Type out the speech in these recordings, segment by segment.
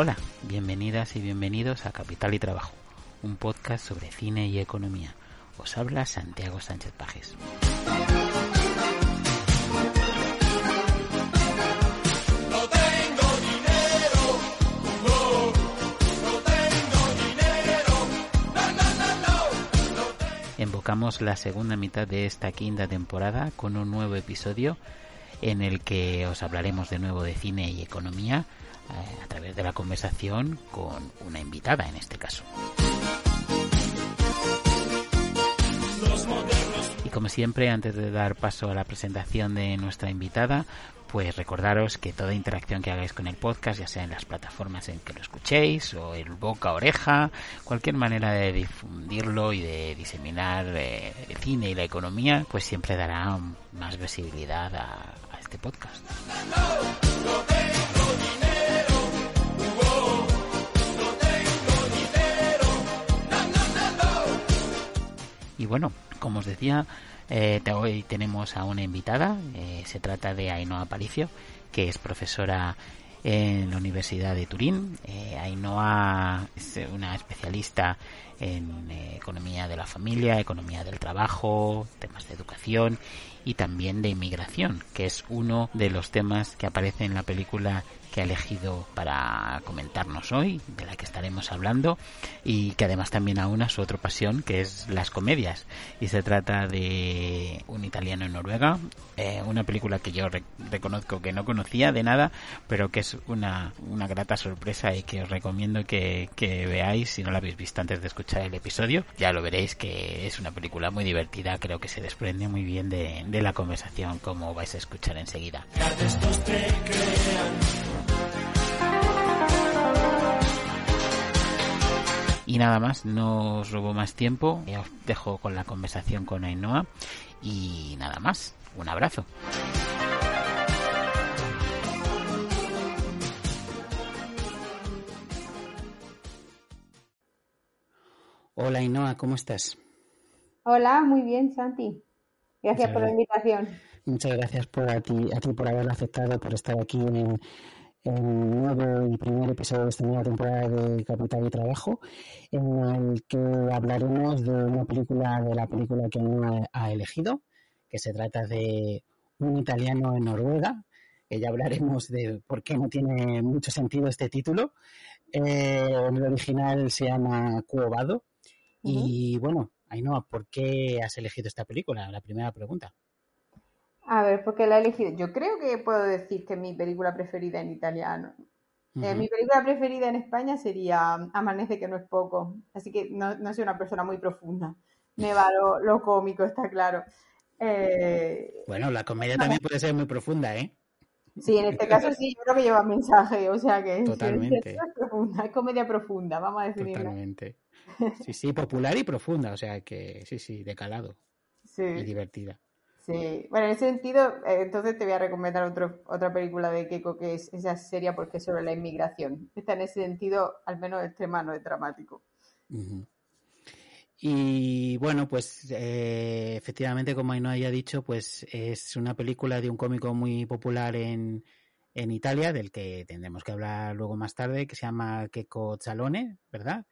Hola, bienvenidas y bienvenidos a Capital y Trabajo, un podcast sobre cine y economía. Os habla Santiago Sánchez Pajes. Invocamos la segunda mitad de esta quinta temporada con un nuevo episodio en el que os hablaremos de nuevo de cine y economía eh, a través de la conversación con una invitada en este caso. Y como siempre, antes de dar paso a la presentación de nuestra invitada, pues recordaros que toda interacción que hagáis con el podcast, ya sea en las plataformas en que lo escuchéis o en boca oreja, cualquier manera de difundirlo y de diseminar eh, el cine y la economía, pues siempre dará más visibilidad a este podcast. Y bueno, como os decía, eh, hoy tenemos a una invitada. Eh, se trata de Ainhoa Paricio, que es profesora en la Universidad de Turín. Eh, es una especialista en eh, economía de la familia, economía del trabajo, temas de educación y también de inmigración, que es uno de los temas que aparece en la película que ha elegido para comentarnos hoy, de la que estaremos hablando, y que además también aúna su otra pasión, que es las comedias. Y se trata de un italiano en Noruega, eh, una película que yo reconozco que no conocía de nada, pero que es una, una grata sorpresa y que os recomiendo que, que veáis si no la habéis visto antes de escuchar el episodio. Ya lo veréis que es una película muy divertida, creo que se desprende muy bien de, de la conversación, como vais a escuchar enseguida. Y nada más, no os robo más tiempo, os dejo con la conversación con Ainhoa y nada más, un abrazo. Hola Ainhoa, ¿cómo estás? Hola, muy bien, Santi. Gracias Muchas por la invitación. Muchas gracias por a ti, a ti por haberlo aceptado, por estar aquí en el, en el nuevo y primer episodio de esta nueva temporada de Capital y Trabajo, en el que hablaremos de una película, de la película que uno ha elegido, que se trata de un italiano en Noruega, que ya hablaremos de por qué no tiene mucho sentido este título. Eh, en el original se llama Quo Vado. Y bueno, Ainhoa, ¿por qué has elegido esta película? La primera pregunta. A ver, ¿por qué la he elegido? Yo creo que puedo decir que es mi película preferida en italiano. Eh, mi película preferida en España sería Amanece, que no es poco. Así que no, no soy una persona muy profunda. Me va lo, lo cómico, está claro. Eh, Bueno, la comedia también puede ser muy profunda, ¿eh? sí, en este caso sí, yo creo que lleva mensaje. O sea que Totalmente. es profunda, es comedia profunda, vamos a definirla. Totalmente. Sí, sí, popular y profunda, o sea que sí, sí, de calado y Sí, divertida. Sí. Bueno, en ese sentido, eh, entonces te voy a recomendar otro, otra película de Keiko que es esa seria porque es sobre la inmigración. Está en ese sentido, al menos extremano, es dramático. Y bueno, pues eh, efectivamente, como Ainhoa ya ha dicho, pues es una película de un cómico muy popular en, en Italia, del que tendremos que hablar luego más tarde, que se llama Keiko Zalone, ¿verdad?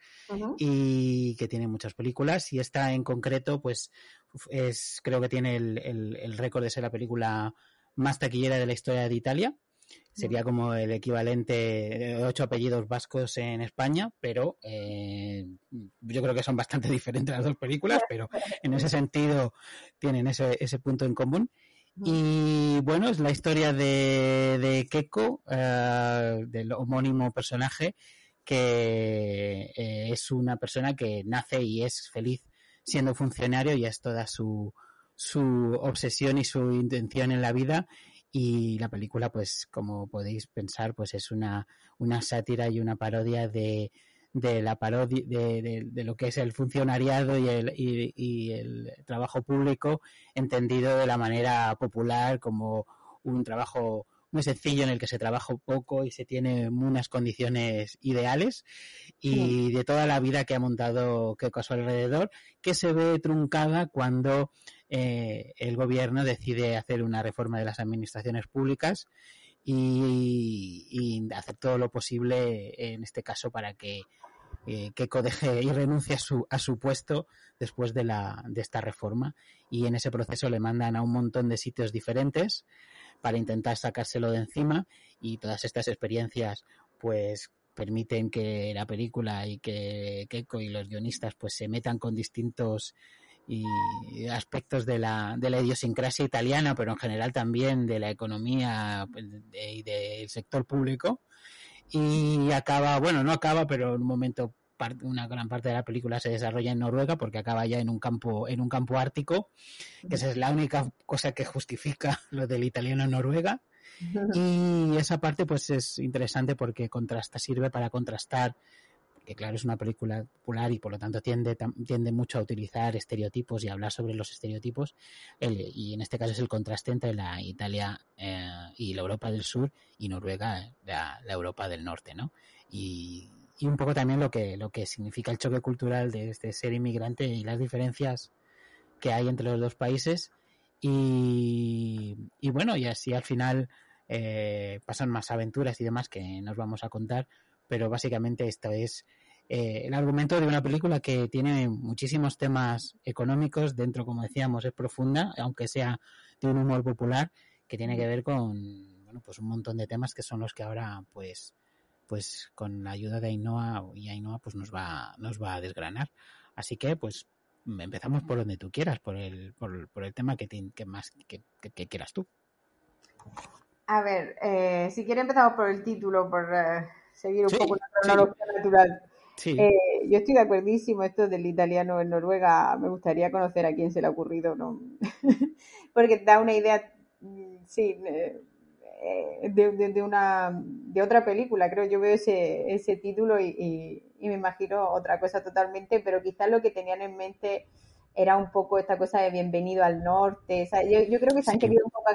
Y que tiene muchas películas y esta en concreto pues es creo que tiene el, el- el récord de ser la película más taquillera de la historia de Italia. Sería como el equivalente de ocho apellidos vascos en España pero eh, yo creo que son bastante diferentes las dos películas pero en ese sentido tienen ese, ese punto en común. Y bueno, es la historia de, de Keiko, eh, del homónimo personaje, que eh, es una persona que nace y es feliz siendo funcionario y es toda su, su obsesión y su intención en la vida. Y la película, pues, como podéis pensar, pues es una, una sátira y una parodia de, de la parodia de, de, lo que es el funcionariado y el, y el trabajo público entendido de la manera popular como un trabajo muy sencillo en el que se trabaja poco y se tiene unas condiciones ideales y de toda la vida que ha montado Keiko a su alrededor que se ve truncada cuando eh, el gobierno decide hacer una reforma de las administraciones públicas y, y hacer todo lo posible en este caso para que eh, Keiko deje y renuncie a su, a su puesto después de, la, de esta reforma. Y en ese proceso le mandan a un montón de sitios diferentes para intentar sacárselo de encima y todas estas experiencias pues permiten que la película y que Keiko y los guionistas pues se metan con distintos aspectos de la, de la idiosincrasia italiana, pero en general también de la economía pues, y del sector público. Y acaba, bueno, no acaba, pero en un momento una gran parte de la película se desarrolla en Noruega porque acaba ya en un campo en un campo ártico. Que esa es la única cosa que justifica lo del italiano en Noruega. Y esa parte pues es interesante porque contrasta sirve para contrastar que claro es una película popular y por lo tanto tiende, tiende mucho a utilizar estereotipos y hablar sobre los estereotipos. Y en este caso es el contraste entre la Italia eh, y la Europa del Sur y Noruega la, Europa del Norte ¿no? y, y, un poco también lo que lo que significa el choque cultural de, ser inmigrante y las diferencias que hay entre los dos países. Y, y bueno y así al final eh, pasan más aventuras y demás que nos vamos a contar pero básicamente esto es eh, el argumento de una película que tiene muchísimos temas económicos, dentro, como decíamos, es profunda, aunque sea de un humor popular, que tiene que ver con bueno, pues un montón de temas que son los que ahora, pues, pues con la ayuda de Ainhoa y Ainhoa, pues nos va, nos va a desgranar. Así que, pues, empezamos por donde tú quieras, por el, por, por el tema que, que más que, que, quieras tú. A ver, eh, si quieres empezamos por el título, por eh, seguir un poco la cronología natural. Eh, yo estoy de acuerdísimo, esto del italiano en Noruega, me gustaría conocer a quién se le ha ocurrido, ¿no? Porque da una idea, mm, sí, eh, de, una, de otra película, creo, yo veo ese, ese título y, y me imagino otra cosa totalmente, pero quizás lo que tenían en mente era un poco esta cosa de bienvenido al norte. yo, creo que se han querido un poco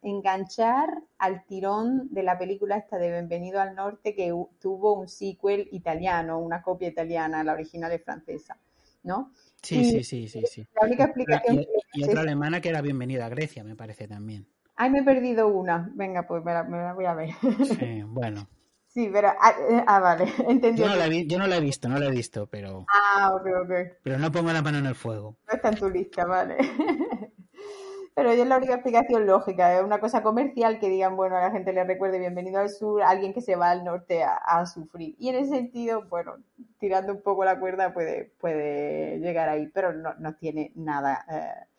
enganchar al tirón de la película esta de Bienvenido al norte que tuvo un sequel italiano, una copia italiana, la original es francesa, ¿no? Sí, sí, sí, sí, sí. La única explicación y, otra alemana que era Bienvenido a Grecia, me parece también. Ay, me he perdido una. Venga, pues me la voy a ver. Sí, bueno. Sí, pero. Ah, eh, ah vale, entendí. Yo no, la yo no la he visto, no la he visto, pero. Ah, ok, ok. Pero no pongo la mano en el fuego. No está en tu lista, vale. pero es la única explicación lógica. Es una cosa comercial que digan, bueno, a la gente le recuerde bienvenido al sur, alguien que se va al norte a, sufrir. Y en ese sentido, bueno, tirando un poco la cuerda puede, puede llegar ahí, pero no, no tiene nada. Eh,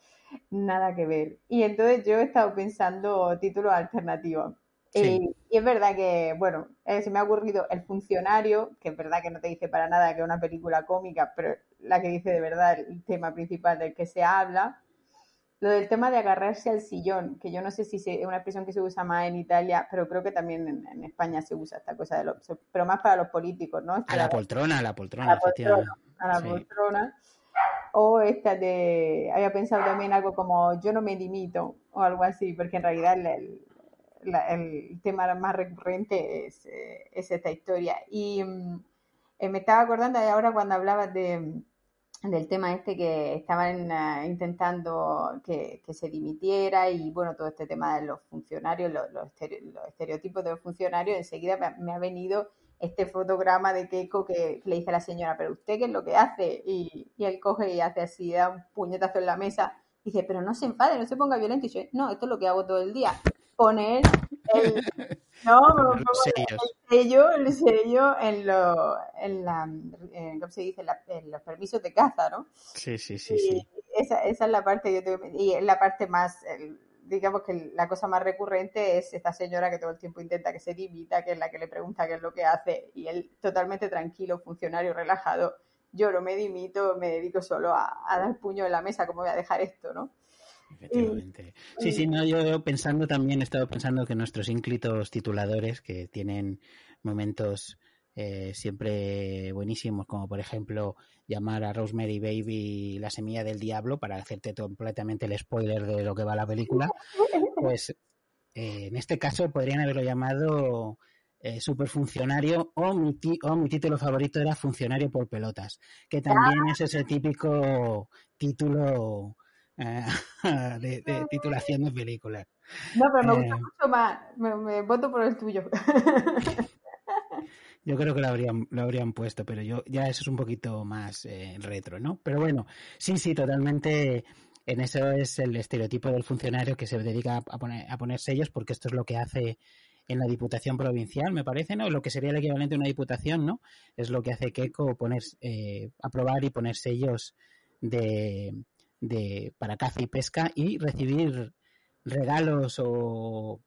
nada que ver. Y entonces yo he estado pensando títulos alternativos. Y, es verdad que, bueno, eh, se me ha ocurrido El funcionario, que es verdad que no te dice para nada que es una película cómica, pero la que dice de verdad el tema principal del que se habla. Lo del tema de agarrarse al sillón, que yo no sé si es una expresión que se usa más en Italia, pero creo que también en, España se usa esta cosa, de pero más para los políticos, ¿no? a la poltrona, a la poltrona. A la poltrona. A la poltrona. O esta de, había pensado también algo como yo no me limito o algo así, porque en realidad el, el tema más recurrente es, eh, es esta historia. Y mm, eh, me estaba acordando ahora cuando hablabas de, del tema este que estaban eh, intentando que, se dimitiera y bueno, todo este tema de los funcionarios, los, los, estereotipos de los funcionarios, enseguida me, ha venido este fotograma de Keiko que, le dice a la señora, pero usted qué es lo que hace? Y, y él coge y hace así, da un puñetazo en la mesa dice, pero no se enfade, no se ponga violento. Y yo, no, esto es lo que hago todo el día poner el, no, el sello, el sello en, lo, en la, ¿cómo se dice? En, los permisos de caza, ¿no? Sí, sí, sí. sí. Esa, esa es la parte, yo tengo, y es la parte más, digamos que la cosa más recurrente es esta señora que todo el tiempo intenta que se dimita, que es la que le pregunta qué es lo que hace, y él totalmente tranquilo, funcionario, relajado, yo no me dimito, me dedico solo a, a dar puño en la mesa, ¿cómo voy a dejar esto, no? Efectivamente. Sí, sí, no, yo pensando también, he estado pensando que nuestros ínclitos tituladores, que tienen momentos eh, siempre buenísimos, como por ejemplo llamar a Rosemary Baby la semilla del diablo para hacerte completamente el spoiler de lo que va la película, pues eh, en este caso podrían haberlo llamado eh, superfuncionario o mi, o mi título favorito era funcionario por pelotas, que también es ese típico título eh, de, titulación de películas. No, pero me gusta mucho más. Me, voto por el tuyo. Yo creo que lo habrían, lo habrían puesto, pero yo ya eso es un poquito más eh, retro, ¿no? Pero bueno, sí, sí, totalmente. En eso es el estereotipo del funcionario que se dedica a poner, a poner sellos, porque esto es lo que hace en la Diputación Provincial, me parece, ¿no? Lo que sería el equivalente a una diputación, ¿no? Es lo que hace Keiko poner, eh, aprobar y poner sellos de, de para caza y pesca y recibir regalos o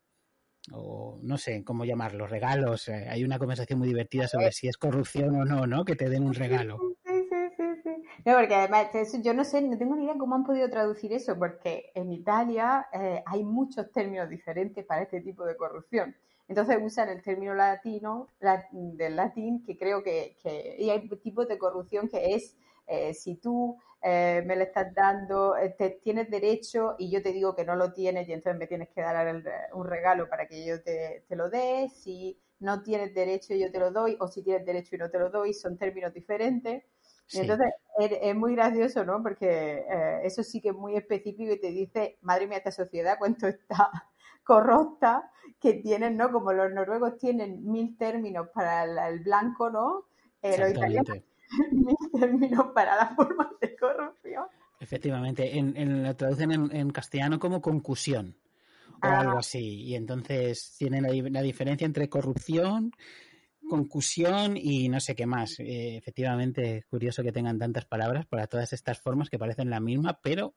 o no sé cómo llamarlos, regalos. Eh, hay una conversación muy divertida sobre si es corrupción o no, ¿no? Que te den un regalo. Sí, sí, sí, sí. No, porque además, yo no sé, no tengo ni idea cómo han podido traducir eso, porque en Italia eh, hay muchos términos diferentes para este tipo de corrupción. Entonces usan el término latino, del latín, que creo que, que y hay tipos de corrupción que es eh, si tú eh, me lo estás dando, eh, te, tienes derecho y yo te digo que no lo tienes y entonces me tienes que dar un regalo para que yo te, lo dé, si no tienes derecho yo te lo doy, o si tienes derecho y no te lo doy, son términos diferentes. entonces es, muy gracioso, ¿no? Porque eso sí que es muy específico y te dice, madre mía, esta sociedad cuánto está corrupta que tienen, ¿no? Como los noruegos tienen mil términos para el, blanco, ¿no? los italianos términos para las formas de corrupción. Efectivamente, en, lo traducen en, castellano como concusión o ah. algo así. Y entonces tienen la, diferencia entre corrupción, concusión y no sé qué más. Eh, efectivamente, es curioso que tengan tantas palabras para todas estas formas que parecen la misma, pero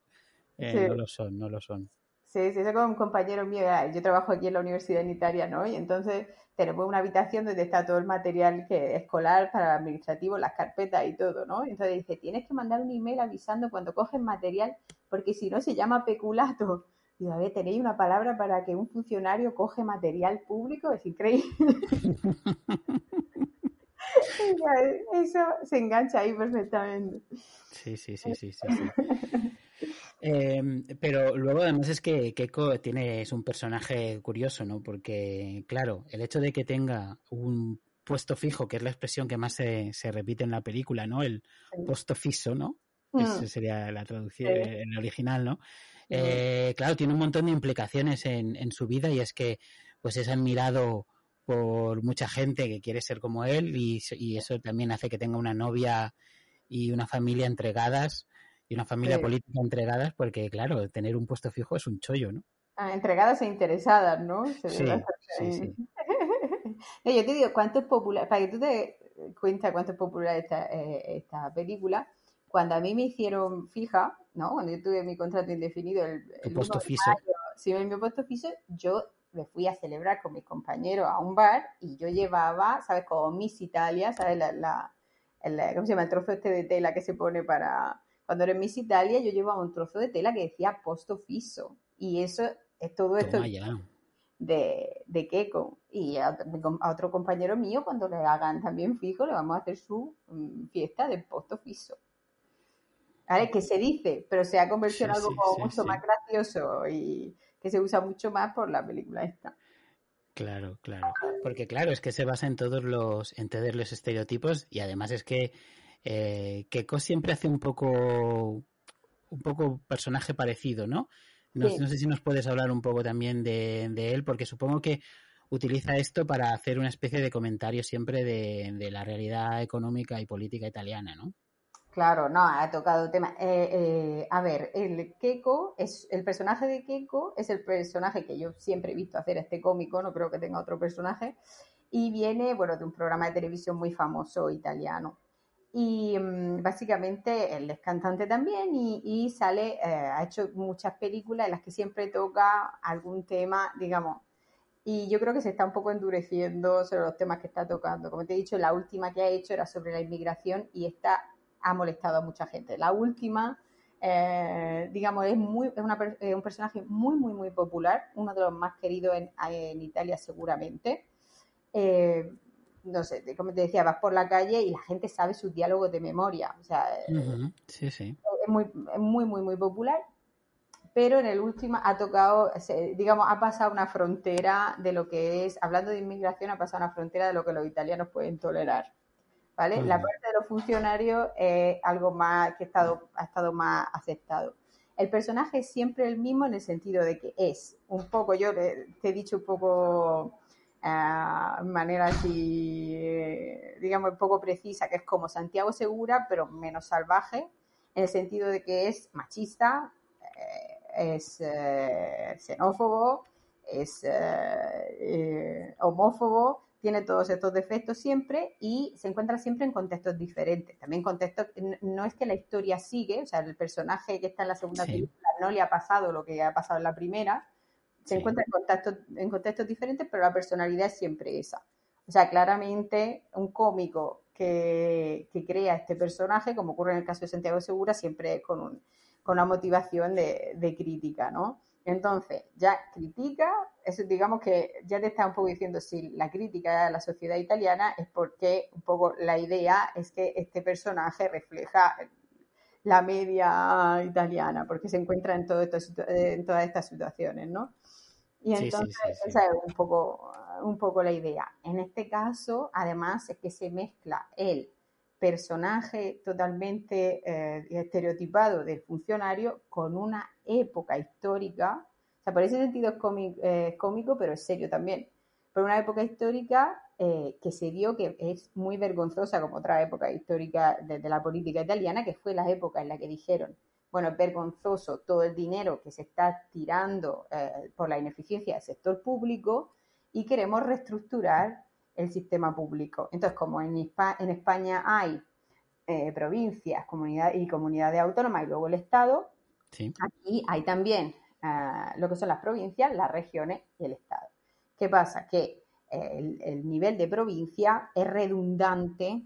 eh, no lo son, no lo son. Sí, sí, es como un compañero mío, yo trabajo aquí en la Universidad en Italia, ¿no? Y entonces tenemos una habitación donde está todo el material que, escolar para el administrativo, las carpetas y todo, ¿no? Entonces dice, tienes que mandar un email avisando cuando coges material, porque si no se llama peculato. Digo, a ver, ¿tenéis una palabra para que un funcionario coge material público? Es increíble. Eso se engancha ahí perfectamente. Sí, sí, sí, sí, sí. Em, pero luego además es que Keiko tiene, es un personaje curioso, ¿no? Porque, claro, el hecho de que tenga un puesto fijo, que es la expresión que más se, se repite en la película, ¿no? El puesto fiso, ¿no? Mm. Esa sería la traducción en original, ¿no? Eh, claro, tiene un montón de implicaciones en, en su vida y es que pues es admirado por mucha gente que quiere ser como él y, y, eso también hace que tenga una novia y una familia entregadas y una familia política entregadas, porque claro, tener un puesto fijo es un chollo, ¿no? Ah, entregadas e interesadas, ¿no? sí, sí, yo te digo, cuánto es popular, para que tú te cuentes cuánto es popular esta, eh, esta película, cuando a mí me hicieron fija, ¿no? Cuando yo tuve mi contrato indefinido, el, puesto fijo. si me puesto fijo, yo me fui a celebrar con mis compañeros a un bar y yo llevaba, ¿sabes? Como Miss Italia, ¿sabes? La, la, ¿Cómo se llama? El trozo este de tela que se pone para cuando era en Miss Italia yo llevaba un trozo de tela que decía posto fiso. Y eso es todo esto de, de Keiko. Y a, otro compañero mío, cuando le hagan también fijo, le vamos a hacer su mm, fiesta de posto fiso. ¿Vale? Que se dice, pero se ha convertido en algo mucho más gracioso y que se usa mucho más por la película esta. Claro, claro. Porque claro, es que se basa en todos los, en todos los estereotipos y además es que eh, Keiko siempre hace un poco un poco personaje parecido, ¿no? No, sé si nos puedes hablar un poco también de, él, porque supongo que utiliza esto para hacer una especie de comentario siempre de, la realidad económica y política italiana, ¿no? Claro, no, ha tocado tema. Eh, eh, a ver, el Keiko es el personaje de Keiko es el personaje que yo siempre he visto hacer este cómico, no creo que tenga otro personaje, y viene, bueno, de un programa de televisión muy famoso italiano y mm, básicamente él es cantante también y, sale, eh, ha hecho muchas películas en las que siempre toca algún tema, digamos, y yo creo que se está un poco endureciendo sobre los temas que está tocando. Como te he dicho, la última que ha hecho era sobre la inmigración y esta ha molestado a mucha gente. La última, eh, digamos, es, muy, es, un personaje muy, muy, muy popular, uno de los más queridos en, en Italia seguramente. Eh, no sé, como te decía, vas por la calle y la gente sabe sus diálogos de memoria. O sea, sí, sí. Es, muy, muy, muy, muy popular. Pero en el último ha tocado, digamos, ha pasado una frontera de lo que es, hablando de inmigración, ha pasado una frontera de lo que los italianos pueden tolerar. ¿Vale? La parte de los funcionarios es algo más que ha estado, ha estado más aceptado. El personaje es siempre el mismo en el sentido de que es un poco, yo te he dicho un poco manera así digamos, poco precisa, que es como Santiago Segura, pero menos salvaje, en el sentido de que es machista, eh, es eh, xenófobo, es homófobo, tiene todos estos defectos siempre y se encuentra siempre en contextos diferentes. También contextos, no es que la historia sigue, o sea, el personaje que está en la segunda película no le ha pasado lo que ha pasado en la primera, se encuentra en contextos, en contextos diferentes, pero la personalidad es siempre esa. O sea, claramente un cómico que, crea este personaje, como ocurre en el caso de Santiago Segura, siempre es con, un, con una motivación de, de crítica, ¿no? Entonces, ya critica, eso digamos que ya te está un poco diciendo si la crítica a la sociedad italiana es porque un poco la idea es que este personaje refleja la media italiana, porque se encuentra en, todo en todas estas situaciones, ¿no? Y entonces esa es un poco, un poco la idea. En este caso, además, es que se mezcla el personaje totalmente eh, estereotipado del funcionario con una época histórica. O sea, por ese sentido es cómico, eh, cómico pero es serio también. Por una época histórica eh, que se dio que es muy vergonzosa como otra época histórica de, la política italiana, que fue la época en la que dijeron, bueno, es vergonzoso todo el dinero que se está tirando por la ineficiencia del sector público y queremos reestructurar el sistema público. Entonces, como en, en España hay eh, provincias comunidad, y comunidades autónomas y luego el Estado, aquí hay también ah, lo que son las provincias, las regiones y el Estado. ¿Qué pasa? Que eh, el, nivel de provincia es redundante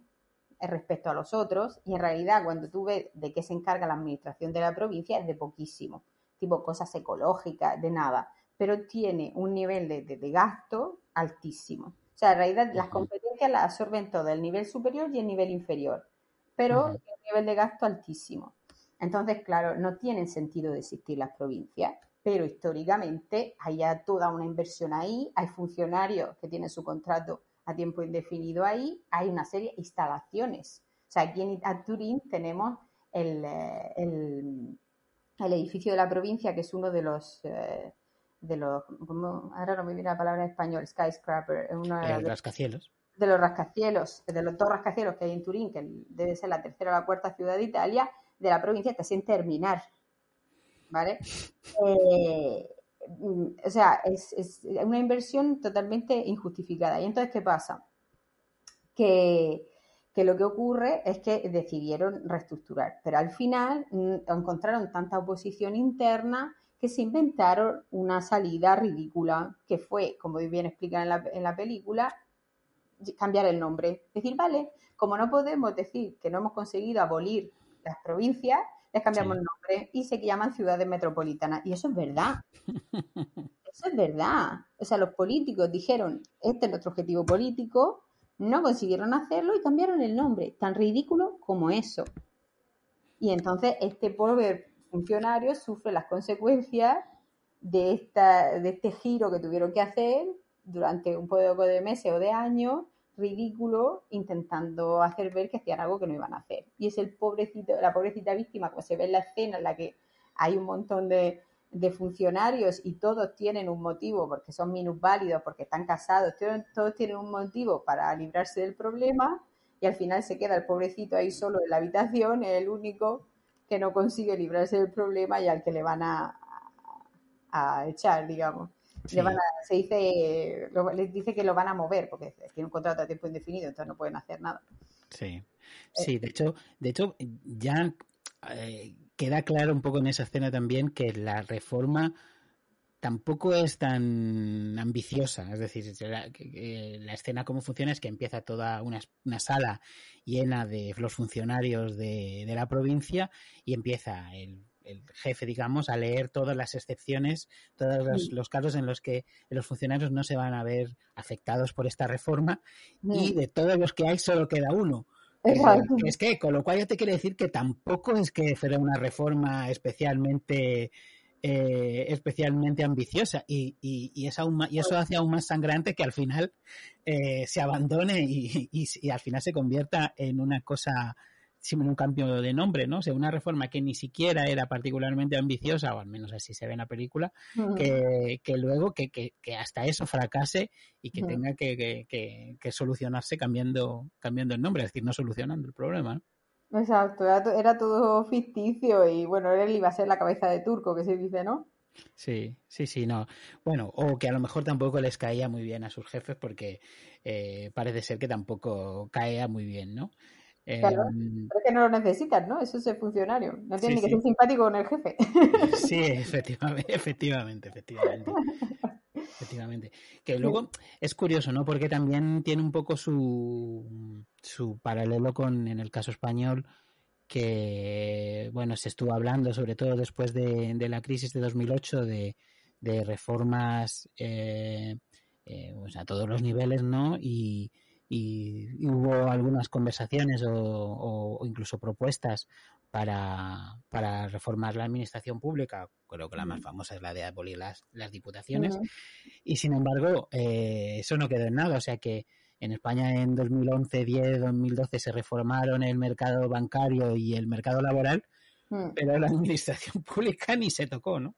respecto a los otros y en realidad cuando tú ves de qué se encarga la administración de la provincia es de poquísimo, tipo cosas ecológicas, de nada, pero tiene un nivel de gasto altísimo. O sea, en realidad las competencias las absorben todo, el nivel superior y el nivel inferior, pero el nivel de gasto altísimo. Entonces, claro, no tienen sentido de existir las provincias, pero históricamente hay ya toda una inversión ahí, hay funcionarios que tienen su contrato a tiempo indefinido ahí, hay una serie de instalaciones. O sea, aquí en Turín tenemos el, eh, el, edificio de la provincia, que es uno de los... Eh, de los, ahora no me viene la palabra en español, skyscraper, uno de, los rascacielos. De los rascacielos, de los dos rascacielos que hay en Turín, que debe ser la tercera o la cuarta ciudad de Italia, de la provincia está sin terminar. ¿Vale? Eh, o sea, es, es, una inversión totalmente injustificada. ¿Y entonces qué pasa? Que, que lo que ocurre es que decidieron reestructurar, pero al final mm, encontraron tanta oposición interna que se inventaron una salida ridícula, que fue, como bien explican en la, en la película, cambiar el nombre. Decir, vale, como no podemos decir que no hemos conseguido abolir las provincias, les cambiamos el nombre y se llaman ciudades metropolitanas. Y eso es verdad. Eso es verdad. O sea, los políticos dijeron, este es nuestro objetivo político, no consiguieron hacerlo y cambiaron el nombre. Tan ridículo como eso. Y entonces este pobre funcionarios sufren las consecuencias de, esta, de este giro que tuvieron que hacer durante un poco de meses o de años, ridículo, intentando hacer ver que hacían algo que no iban a hacer. Y es el pobrecito, la pobrecita víctima, como se ve en la escena en la que hay un montón de, de funcionarios y todos tienen un motivo, porque son minusválidos, porque están casados, todos tienen un motivo para librarse del problema y al final se queda el pobrecito ahí solo en la habitación, el único que no consigue librarse del problema y al que le van a, a echar, digamos. Le van a, se dice, les dice que lo van a mover porque tiene un contrato a tiempo indefinido, entonces no pueden hacer nada. Sí, eh, sí, de hecho, de hecho ya eh, queda claro un poco en esa escena también que la reforma tampoco es tan ambiciosa. Es decir, la, escena cómo funciona es que empieza toda una, sala llena de los funcionarios de, la provincia y empieza el, jefe, digamos, a leer todas las excepciones, todos los, casos en los que los funcionarios no se van a ver afectados por esta reforma y de todos los que hay solo queda uno. Es que, con lo cual ya te quiere decir que tampoco es que fuera una reforma especialmente eh, especialmente ambiciosa y, y, es aún y eso hace aún más sangrante que al final eh, se abandone y, y, al final se convierta en una cosa un cambio de nombre, ¿no? O sea, una reforma que ni siquiera era particularmente ambiciosa, o al menos así se ve en la película, que, que, luego que, que, hasta eso fracase y que tenga que, que, solucionarse cambiando, cambiando el nombre, es decir, no solucionando el problema, Exacto, era, era, todo ficticio y bueno, él iba a ser la cabeza de turco, que se dice, ¿no? Sí, sí, sí, no. Bueno, o que a lo mejor tampoco les caía muy bien a sus jefes porque eh, parece ser que tampoco caía muy bien, ¿no? Claro, pero es que no lo necesitas, ¿no? Eso es el funcionario. No tiene ni que ser simpático con el jefe. Sí, efectivamente, efectivamente, efectivamente. Efectivamente. Que luego es curioso, ¿no? Porque también tiene un poco su, su paralelo con, en el caso español, que, bueno, se estuvo hablando, sobre todo después de, de la crisis de 2008, de, de reformas eh, eh, pues a todos los niveles, ¿no? Y, y, hubo algunas conversaciones o, incluso propuestas para, para, reformar la administración pública. Creo que la más famosa es la de abolir las, las diputaciones. Y sin embargo, eh, eso no quedó en nada. O sea que en España en 2011, 10, 2012 se reformaron el mercado bancario y el mercado laboral, mm. pero la administración pública ni se tocó, ¿no?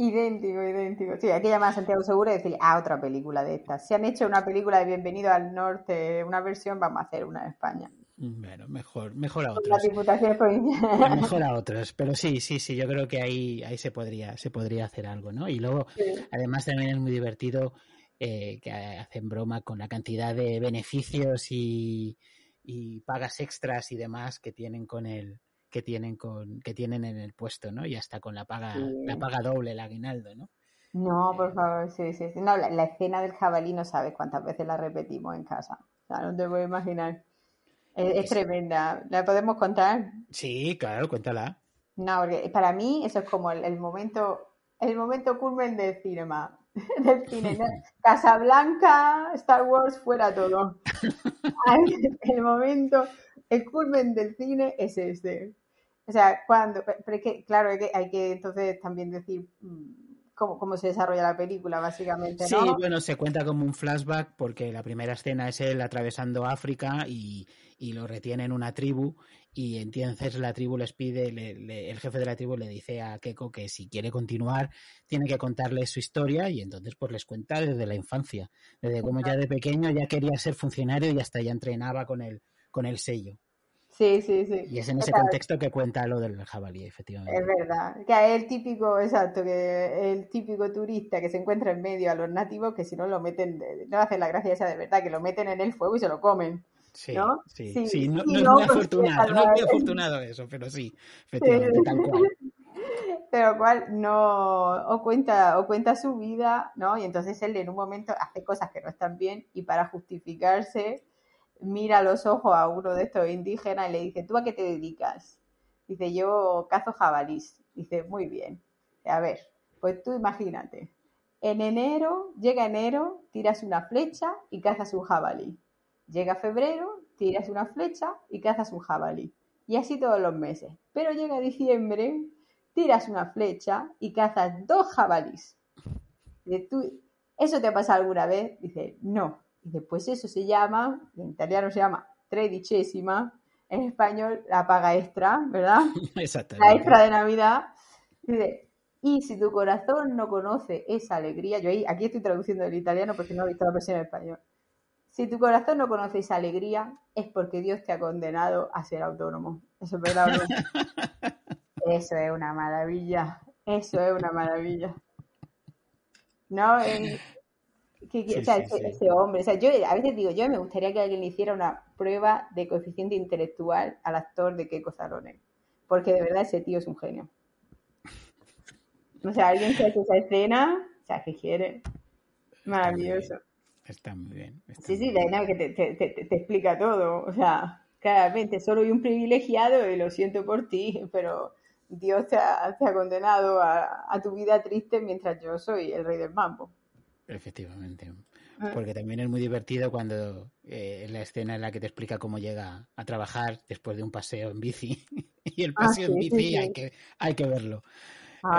Idéntico, idéntico. Sí, hay que llamar a Santiago Seguro y decirle, ah, otra película de estas. Si han hecho una película de Bienvenido al Norte, una versión, vamos a hacer una de España. Bueno, mejor, mejor a otros. Mejor a otros, pero sí, sí, sí, yo creo que ahí, ahí se podría, se podría hacer algo, ¿no? Y luego, además también es muy divertido eh, que hacen broma con la cantidad de beneficios y, y pagas extras y demás que tienen con el, que tienen con que tienen en el puesto, ¿no? Y hasta con la paga la paga doble, el aguinaldo, ¿no? No, por eh, favor, sí, sí, sí. No, la, escena del jabalí no sabes cuántas veces la repetimos en casa. O sea, no te puedo imaginar. Es, tremenda. ¿La podemos contar? Sí, claro, cuéntala. No, porque para mí eso es como el, momento, el momento culmen del cinema. Del cine. Casablanca, Star Wars, fuera todo. el momento, el culmen del cine es este. O sea, cuando, pero es que, claro, hay que, hay que entonces también decir mm, cómo, cómo, se desarrolla la película, básicamente. ¿no? Sí, bueno, se cuenta como un flashback porque la primera escena es él atravesando África y, y lo retiene en una tribu y entonces la tribu les pide, el jefe de la tribu le dice a Keiko que si quiere continuar tiene que contarle su historia y entonces pues les cuenta desde la infancia, desde cómo ya de pequeño ya quería ser funcionario y hasta ya entrenaba con el, con el sello. Sí, sí, sí. Y es en ese contexto que cuenta lo del jabalí, efectivamente. Es verdad. Que es el típico, exacto, que el típico turista que se encuentra en medio a los nativos que si no lo meten, no hacen la gracia esa de verdad, que lo meten en el fuego y se lo comen. Sí, ¿no? sí, sí, no, es muy afortunado, no es muy afortunado eso, pero sí, efectivamente, tal cual. Pero cual no, o cuenta, o cuenta su vida, ¿no? Y entonces él en un momento hace cosas que no están bien y para justificarse mira a los ojos a uno de estos indígenas y le dice, ¿tú a qué te dedicas? Dice, yo cazo jabalís. Dice, muy bien. A ver, pues tú imagínate. En enero, llega enero, tiras una flecha y cazas un jabalí. Llega febrero, tiras una flecha y cazas un jabalí. Y así todos los meses. Pero llega diciembre, tiras una flecha y cazas dos jabalís. Dice, ¿tú, ¿Eso te ha pasado alguna vez? Dice, no. Y después eso se llama, en italiano se llama tredicesima, en español la paga extra, ¿verdad? La extra de Navidad. Y si tu corazón no conoce esa alegría, yo ahí, aquí estoy traduciendo del italiano porque no he visto la versión en español. Si tu corazón no conoce esa alegría, es porque Dios te ha condenado a ser autónomo. Eso es verdad. Eso es una maravilla. Eso es una maravilla. ¿No? que, o sea, ese, hombre, o sea, yo a veces digo, yo me gustaría que alguien le hiciera una prueba de coeficiente intelectual al actor de Keiko Salone, porque de verdad ese tío es un genio. O sea, alguien que hace esa escena, o sea, que quiere. Maravilloso. Está muy bien. sí, sí, la escena que te, te, te, explica todo. O sea, claramente, solo hay un privilegiado y lo siento por ti, pero Dios te ha, te ha condenado a, a tu vida triste mientras yo soy el rey del mambo. Efectivamente. Ah. Porque también es muy divertido cuando eh, la escena en la que te explica cómo llega a trabajar después de un paseo en bici. y el ah, paseo en bici Hay, que, hay que verlo.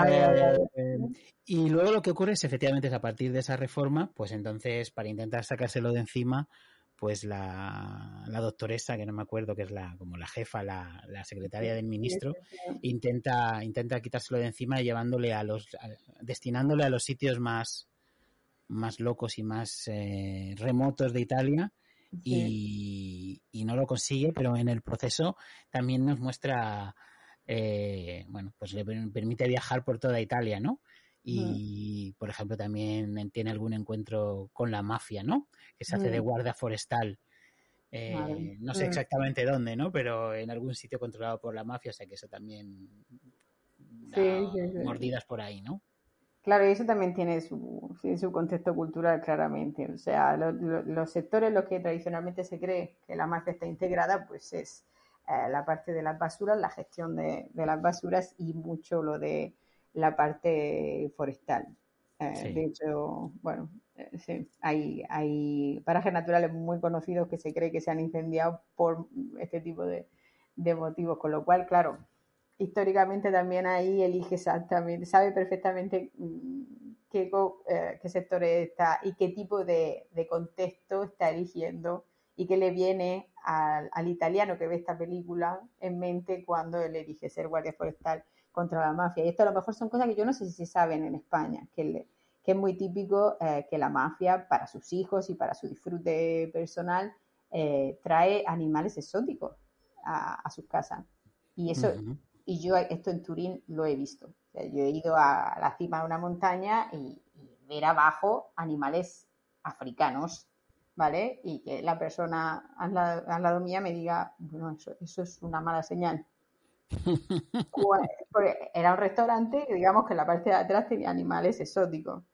Eh, y luego lo que ocurre es efectivamente es a partir de esa reforma, pues entonces para intentar sacárselo de encima, pues la, la, doctoresa, que no me acuerdo, que es la como la jefa, la, la secretaria del ministro, intenta, intenta quitárselo de encima llevándole a los, destinándole a los sitios más, más locos y más eh, remotos de Italia y, y, no lo consigue, pero en el proceso también nos muestra, eh, bueno, pues le permite viajar por toda Italia, ¿no? y, por ejemplo, también tiene algún encuentro con la mafia, ¿no? Que se hace de guardia forestal. Eh, no sé exactamente dónde, ¿no? Pero en algún sitio controlado por la mafia, o sea que eso también da mordidas por ahí, ¿no? Claro, y eso también tiene su, su contexto cultural claramente. O sea, los sectores en los que tradicionalmente se cree que la mafia está integrada, pues es eh, la parte de las basuras, la gestión de, de las basuras y mucho lo de la parte forestal. Eh, de hecho, bueno, eh, sí, hay, hay parajes naturales muy conocidos que se cree que se han incendiado por este tipo de, motivos, con lo cual, claro, históricamente también ahí elige exactamente, sabe perfectamente mm, qué, eh, qué sectores está y qué tipo de, contexto está eligiendo y qué le viene al, al, italiano que ve esta película en mente cuando él elige ser guardia forestal contra la mafia. Y esto a lo mejor son cosas que yo no sé si se saben en España, que, que es muy típico eh, que la mafia para sus hijos y para su disfrute personal eh, trae animales exóticos a, sus casas. Y eso, y yo esto en Turín lo he visto. yo he ido a la cima de una montaña y, ver abajo animales africanos, ¿vale? Y que la persona al lado, mía me diga, bueno, eso es una mala señal era un restaurante que digamos que en la parte de atrás tenía animales exóticos.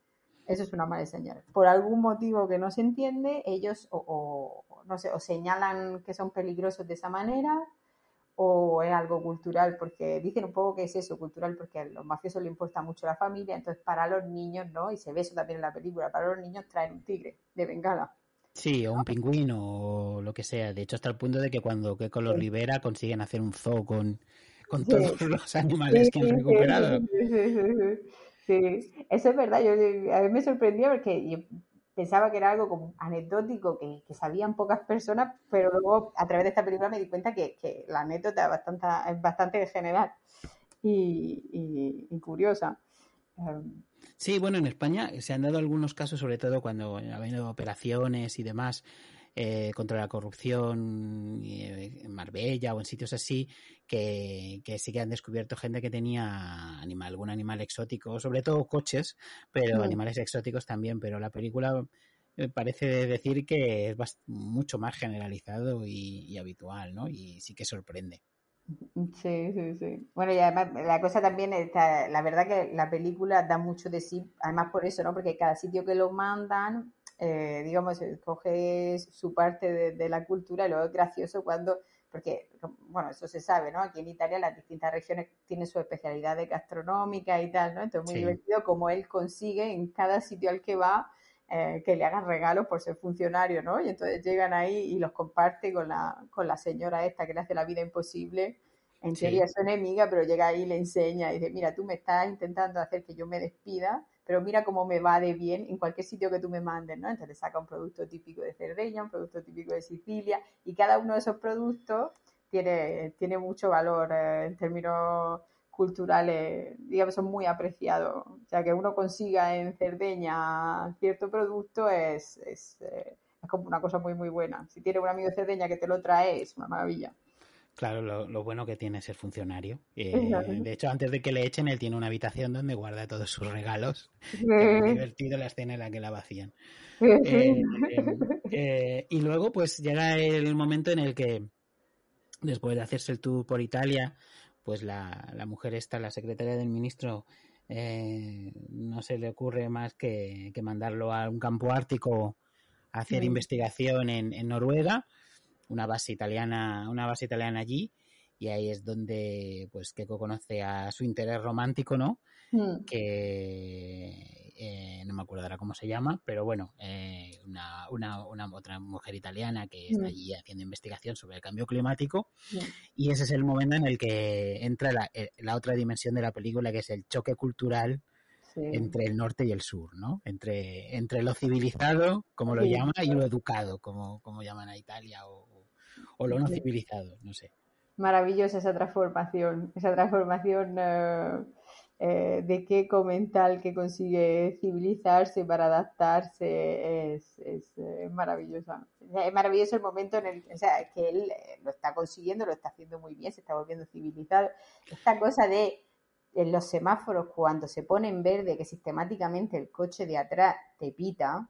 Eso es una mala señal. Por algún motivo que no se entiende, ellos o, no sé, o señalan que son peligrosos de esa manera o es algo cultural, porque dicen un poco que es eso, cultural, porque a los mafiosos le importa mucho la familia, entonces para los niños, ¿no? Y se ve eso también en la película, para los niños traen un tigre de bengala. Sí, o un pingüino o lo que sea. De hecho, hasta el punto de que cuando Keiko los libera consiguen hacer un zoo con, con todos los animales que han recuperado. Sí, eso es verdad. Yo, a mí me sorprendió porque yo pensaba que era algo como anecdótico que, sabían pocas personas, pero luego a través de esta película me di cuenta que, la anécdota es bastante, es bastante general y, y curiosa. Em, sí, bueno, en España se han dado algunos casos, sobre todo cuando ha habido operaciones y demás, eh, contra la corrupción eh, en Marbella o en sitios así, que, sí que han descubierto gente que tenía animal, algún animal exótico, sobre todo coches, pero animales exóticos también, pero la película eh, parece decir que es mucho más generalizado y, habitual, ¿no? Y sí que sorprende. Sí, sí, sí. Bueno, y además la cosa también está, la verdad que la película da mucho de sí, además por eso, ¿no? Porque cada sitio que lo mandan eh, digamos, coge su parte de, la cultura y luego es gracioso cuando, porque, bueno, eso se sabe, ¿no? Aquí en Italia las distintas regiones tienen su especialidad gastronómica y tal, ¿no? Entonces, muy divertido como él consigue en cada sitio al que va eh, que le hagan regalos por ser funcionario, ¿no? Y entonces llegan ahí y los comparte con la, con la señora esta que le hace la vida imposible. En teoría es su enemiga, pero llega ahí y le enseña y dice, mira, tú me estás intentando hacer que yo me despida, pero mira cómo me va de bien en cualquier sitio que tú me mandes, ¿no? Entonces saca un producto típico de Cerdeña, un producto típico de Sicilia, y cada uno de esos productos tiene, tiene mucho valor eh, en términos culturales, digamos, son muy apreciados. O sea, que uno consiga en Cerdeña cierto producto es, es, eh, es como una cosa muy, muy buena. Si tienes un amigo de Cerdeña que te lo trae, es una maravilla. Claro, lo, bueno que tiene ser funcionario. Eh, de hecho, antes de que le echen, él tiene una habitación donde guarda todos sus regalos. Es divertido la escena en la que la vacían. Eh, eh, y luego, pues llega el momento en el que, después de hacerse el tour por Italia, pues la, la mujer esta, la secretaria del ministro, no se le ocurre más que, mandarlo a un campo ártico a hacer investigación en, en Noruega una base italiana, una base italiana allí, y ahí es donde pues Keiko conoce a su interés romántico, ¿no? Hmm. Que eh, no me acuerdo ahora cómo se llama, pero bueno, eh, una, una, una, otra mujer italiana que está hmm. allí haciendo investigación sobre el cambio climático. Y ese es el momento en el que entra la, eh, la, otra dimensión de la película, que es el choque cultural entre el norte y el sur, ¿no? Entre, entre lo civilizado, como lo llama, y lo educado, como, como llaman a Italia, o, o lo no civilizado, no sé. Maravillosa esa transformación, esa transformación eh, de qué mental que consigue civilizarse para adaptarse es, es, eh, maravillosa. Es maravilloso el momento en el o sea, que él lo está consiguiendo, lo está haciendo muy bien, se está volviendo civilizado. Esta cosa de en los semáforos cuando se pone en verde que sistemáticamente el coche de atrás te pita,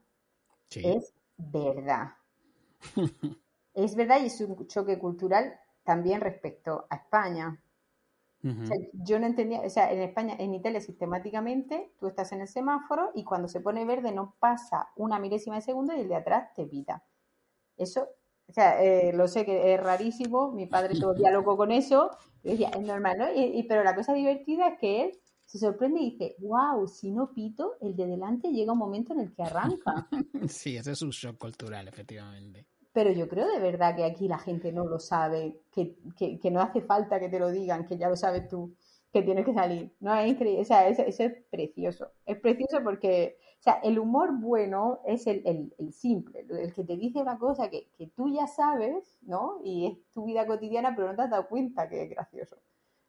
es verdad. es verdad y es un choque cultural también respecto a España. Yo no entendía, o sea, en España, en Italia sistemáticamente tú estás en el semáforo y cuando se pone verde no pasa una milésima de segundo y el de atrás te pita. Eso o sea, eh, lo sé que es rarísimo, mi padre volvía loco con eso, decía, es normal, ¿no? Y, pero la cosa divertida es que él se sorprende y dice, wow, si no pito, el de delante llega un momento en el que arranca. Sí, ese es un shock cultural, efectivamente. Pero yo creo de verdad que aquí la gente no lo sabe, que, que, que no hace falta que te lo digan, que ya lo sabes tú, que tienes que salir. No, es increíble, o sea, eso es precioso. Es precioso porque o sea, el humor bueno es el, el, simple, el que te dice una cosa que, que, tú ya sabes, ¿no? Y es tu vida cotidiana, pero no te has dado cuenta que es gracioso.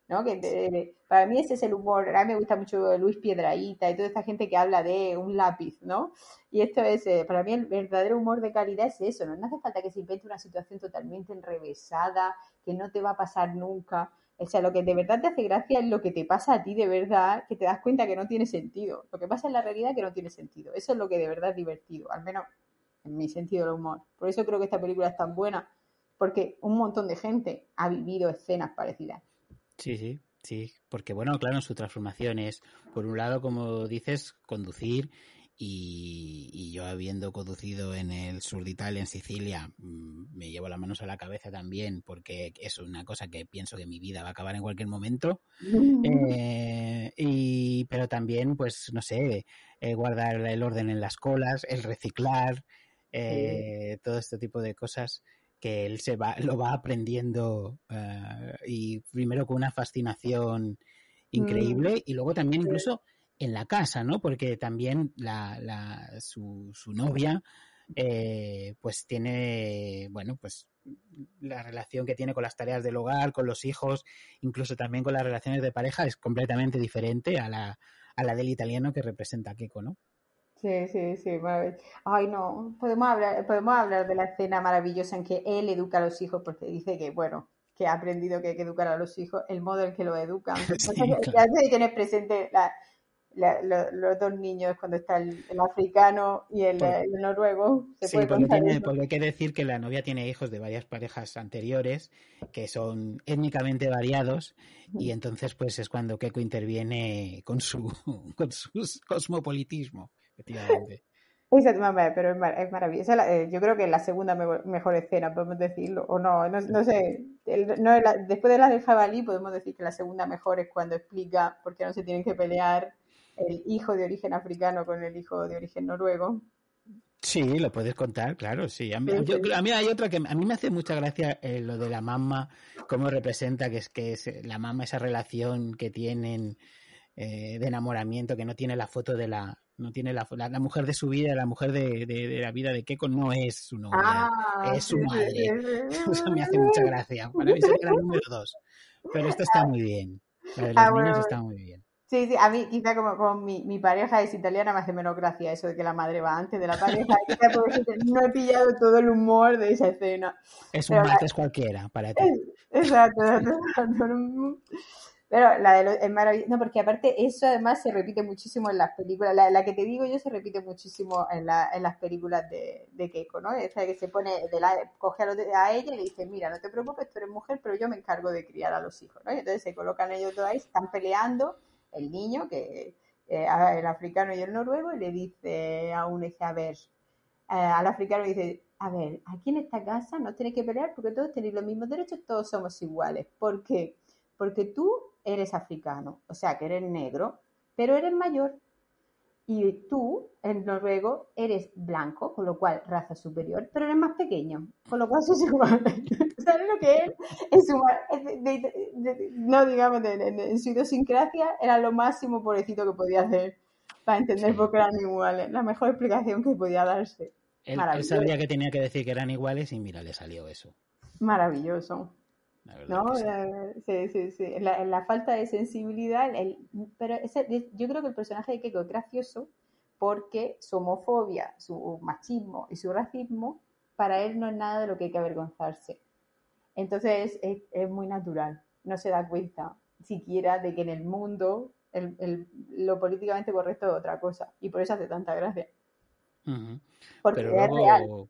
¿No? Que para mí ese es el humor. A mí me gusta mucho Luis Piedraíta y toda esta gente que habla de un lápiz, ¿no? Y esto es, eh, para mí el verdadero humor de calidad es eso, ¿no? No hace falta que se invente una situación totalmente enrevesada, que no te va a pasar nunca. O sea, lo que de verdad te hace gracia es lo que te pasa a ti de verdad, que te das cuenta que no tiene sentido. Lo que pasa en la realidad que no tiene sentido. Eso es lo que de verdad es divertido, al menos en mi sentido del humor. Por eso creo que esta película es tan buena, porque un montón de gente ha vivido escenas parecidas. Sí, sí, sí, porque bueno, claro, su transformación es, por un lado, como dices, conducir y, yo habiendo conducido en el sur de Italia, en Sicilia, mm, me llevo las manos a la cabeza también porque es una cosa que pienso que mi vida va a acabar en cualquier momento. Eh, y, pero también, pues, no sé, eh, guardar el orden en las colas, el reciclar, eh, todo este tipo de cosas que él se va, lo va aprendiendo y primero con una fascinación mm. increíble y luego también incluso en la casa, ¿no? Porque también la, la, su, su novia, eh, pues tiene, bueno, pues la relación que tiene con las tareas del hogar, con los hijos, incluso también con las relaciones de pareja, es completamente diferente a la, a la del italiano que representa a Keiko, ¿no? Sí, sí, sí, Ay, no, podemos hablar, podemos hablar de la escena maravillosa en que él educa a los hijos porque dice que, bueno, que ha aprendido que hay que educar a los hijos, el modo en que lo educan. Sí, claro. Presente la, los dos niños cuando está el, africano y el, noruego. sí, porque, hay que decir que la novia tiene hijos de varias parejas anteriores que son étnicamente variados y entonces pues es cuando Keiko interviene con su, con su cosmopolitismo, efectivamente. pero es, maravilloso. Eh, yo creo que es la segunda mejor escena, podemos decirlo, o no, no, sé. después de la de jabalí, podemos decir que la segunda mejor es cuando explica por qué no se tienen que pelear el hijo de origen africano con el hijo de origen noruego. Sí, lo puedes contar, claro, sí. A mí, hay otra que a mí me hace mucha gracia eh, lo de la mamá, cómo representa que es que es la mamá, esa relación que tienen eh, de enamoramiento, que no tiene la foto de la, no tiene la, la, mujer de su vida, la mujer de, de, la vida de Keiko no es su novia, ah, es su madre. Eso me hace mucha gracia. Para mí sería el número dos. Pero esto está muy bien. La de los ah, niños está muy bien. Sí, sí, a mí quizá como, como mi, mi, pareja es italiana me hace menos gracia eso de que la madre va antes de la pareja. no he pillado todo el humor de esa escena. Es un martes cualquiera para ti. Exacto, Pero la de los, maravilloso, no, porque aparte eso además se repite muchísimo en las películas, la, la que te digo yo se repite muchísimo en, la, en las películas de, de Keiko, ¿no? Esa que se pone, de la, coge a, a, ella y le dice, mira, no te preocupes, tú eres mujer, pero yo me encargo de criar a los hijos. Y entonces se colocan ellos dos ahí, están peleando el niño, que eh, el africano y el noruego, y le dice a un a ver, eh, al africano dice, a ver, aquí en esta casa no tenéis que pelear porque todos tenéis los mismos derechos, todos somos iguales. ¿Por qué? Porque tú eres africano, o sea que eres negro, pero eres mayor. Y tú, en noruego, eres blanco, con lo cual raza superior, pero eres más pequeño, con lo cual sos igual. ¿Sabes lo que es? no digamos, en su idiosincrasia era lo máximo pobrecito que podía hacer. para entender por qué eran iguales. La mejor explicación que podía darse. Él, él, sabía que tenía que decir que eran iguales y mira, le salió eso. Maravilloso. ¿No? Sí, sí, sí. La, la falta de sensibilidad, el, pero ese, yo creo que el personaje de Keiko es gracioso porque su homofobia, su machismo y su racismo, para él no es nada de lo que hay que avergonzarse. Entonces es, es muy natural, no se da cuenta siquiera de que en el mundo el, el, lo políticamente correcto es otra cosa y por eso hace tanta gracia. Uh -huh. Porque pero es luego, real.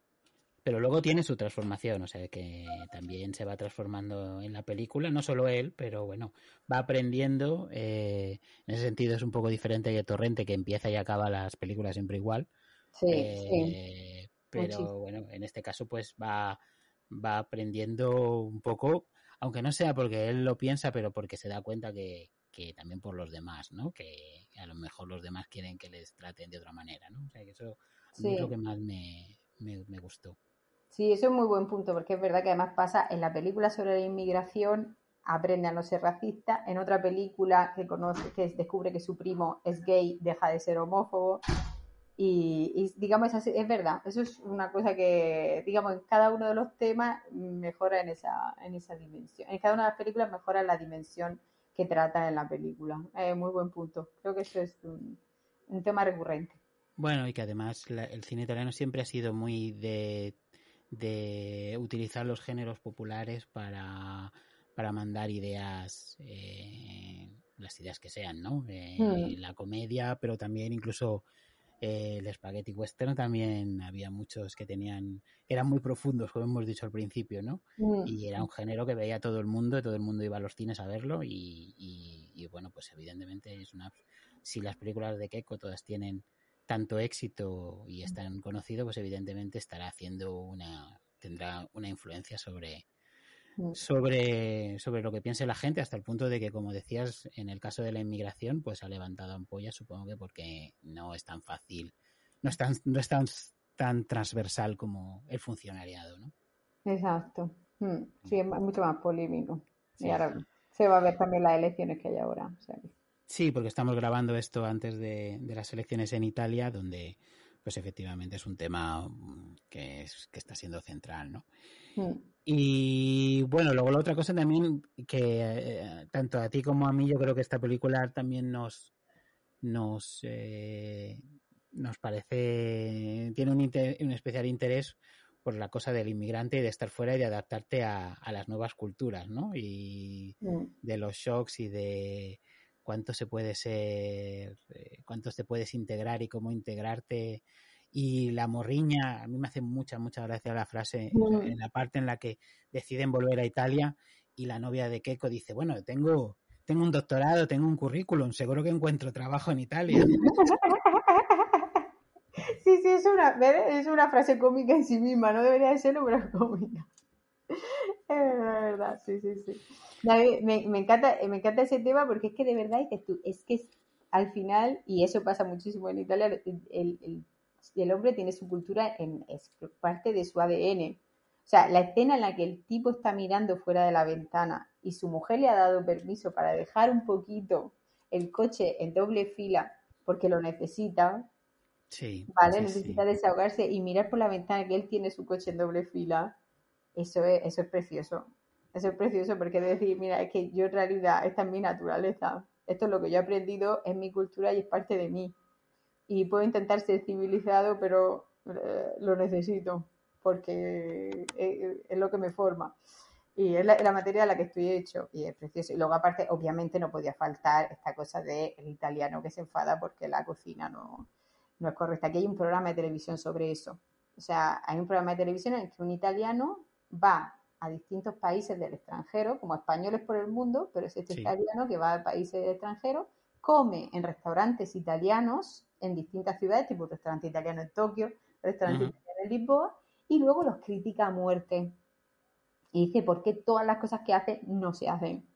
Pero luego tiene su transformación, o sea que también se va transformando en la película, no solo él, pero bueno, va aprendiendo. Eh, en ese sentido es un poco diferente que Torrente, que empieza y acaba las películas siempre igual. Sí, eh, sí. Pero Muchísimo. bueno, en este caso pues va, va aprendiendo un poco, aunque no sea porque él lo piensa, pero porque se da cuenta que, que también por los demás, ¿no? Que a lo mejor los demás quieren que les traten de otra manera, ¿no? O sea que eso sí. es lo que más me, me, me gustó. Sí, eso es muy buen punto, porque es verdad que además pasa en la película sobre la inmigración, aprende a no ser racista, en otra película que conoce, que descubre que su primo es gay, deja de ser homófobo. Y, digamos, es, es, verdad, eso es una cosa que, digamos, en cada uno de los temas mejora en esa, en esa dimensión. En cada una de las películas mejora la dimensión que trata en la película. Eh, muy buen punto. Creo que eso es un, un tema recurrente. Bueno, y que además la, el cine italiano siempre ha sido muy de de utilizar los géneros populares para, para mandar ideas, eh, las ideas que sean, ¿no? Eh, mm. La comedia, pero también incluso eh, el spaghetti western también había muchos que tenían, eran muy profundos, como hemos dicho al principio, ¿no? Mm. Y era un género que veía todo el mundo, todo el mundo iba a los cines a verlo y, y, y bueno, pues evidentemente es una, si las películas de Keiko todas tienen tanto éxito y es tan conocido, pues evidentemente estará haciendo una, tendrá una influencia sobre, sobre, sobre lo que piense la gente, hasta el punto de que, como decías, en el caso de la inmigración, pues ha levantado ampollas, supongo que porque no es tan fácil, no es tan, no es tan, tan transversal como el funcionariado, ¿no? Exacto. Sí, es mucho más polémico. Sí. Y ahora se va a ver también las elecciones que hay ahora. O sea que... Sí, porque estamos grabando esto antes de, de, las elecciones en Italia, donde pues efectivamente es un tema que, es, que está siendo central, ¿no? Mm. Y bueno, luego la otra cosa también que eh, tanto a ti como a mí yo creo que esta película también nos nos eh, nos parece tiene un, inter, un especial interés por la cosa del inmigrante y de estar fuera y de adaptarte a, a las nuevas culturas, ¿no? Y mm. de los shocks y de cuánto se puede ser, eh, cuánto te puedes integrar y cómo integrarte. Y la morriña, a mí me hace mucha, mucha gracia la frase mm. en la parte en la que deciden volver a Italia y la novia de Keiko dice, bueno, tengo, tengo un doctorado, tengo un currículum, seguro que encuentro trabajo en Italia. Sí, sí, es una, es una frase cómica en sí misma, no debería de serlo, pero es cómica. Es verdad, sí, sí, sí. Me, me, encanta, me encanta ese tema porque es que de verdad es que al final, y eso pasa muchísimo en Italia, el, el, el hombre tiene su cultura, en, es parte de su ADN. O sea, la escena en la que el tipo está mirando fuera de la ventana y su mujer le ha dado permiso para dejar un poquito el coche en doble fila porque lo necesita, sí, ¿vale? Sí, necesita sí. desahogarse y mirar por la ventana que él tiene su coche en doble fila, eso es, eso es precioso. Eso es precioso porque decir, mira, es que yo en realidad, esta es mi naturaleza, esto es lo que yo he aprendido, es mi cultura y es parte de mí. Y puedo intentar ser civilizado, pero eh, lo necesito porque es, es, lo que me forma. Y es la, es la, materia de la que estoy hecho y es precioso. Y luego aparte, obviamente no podía faltar esta cosa del de italiano que se enfada porque la cocina no, no es correcta. Aquí hay un programa de televisión sobre eso. O sea, hay un programa de televisión en el que un italiano va a distintos países del extranjero, como españoles por el mundo, pero es este sí. italiano que va a países del extranjero, come en restaurantes italianos en distintas ciudades, tipo restaurante italiano en Tokio, restaurante uh -huh. italiano en Lisboa, y luego los critica a muerte. Y dice por qué todas las cosas que hace no se hacen,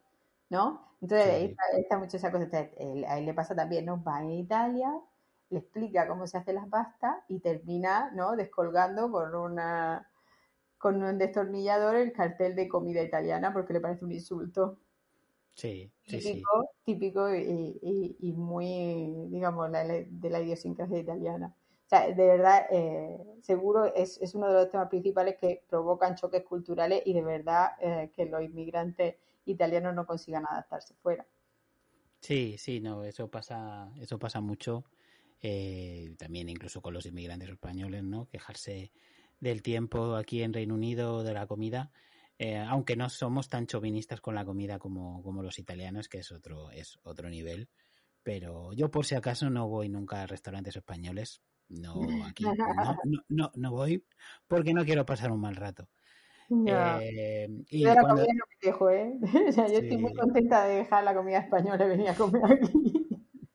¿no? Entonces sí. ahí está, está, mucho esa cosa. A él le pasa también, ¿no? Va en Italia, le explica cómo se hacen las pastas y termina, ¿no? Descolgando con una con un destornillador el cartel de comida italiana porque le parece un insulto. Sí, típico, típico y, y, muy, digamos, de la idiosincrasia italiana. O sea, de verdad, eh, seguro es, es, uno de los temas principales que provocan choques culturales y de verdad eh, que los inmigrantes italianos no consigan adaptarse fuera. Sí, sí, no, eso pasa, eso pasa mucho. Eh, también incluso con los inmigrantes españoles, ¿no? Quejarse del tiempo aquí en Reino Unido, de la comida. Eh, aunque no somos tan chauvinistas con la comida como, como los italianos, que es otro, es otro nivel. Pero yo por si acaso no voy nunca a restaurantes españoles. No, aquí no, no, no, voy porque no quiero pasar un mal rato. Eh, y la comida no me dejo, ¿eh? O sea, yo estoy muy contenta de dejar la comida española y venir a comer aquí.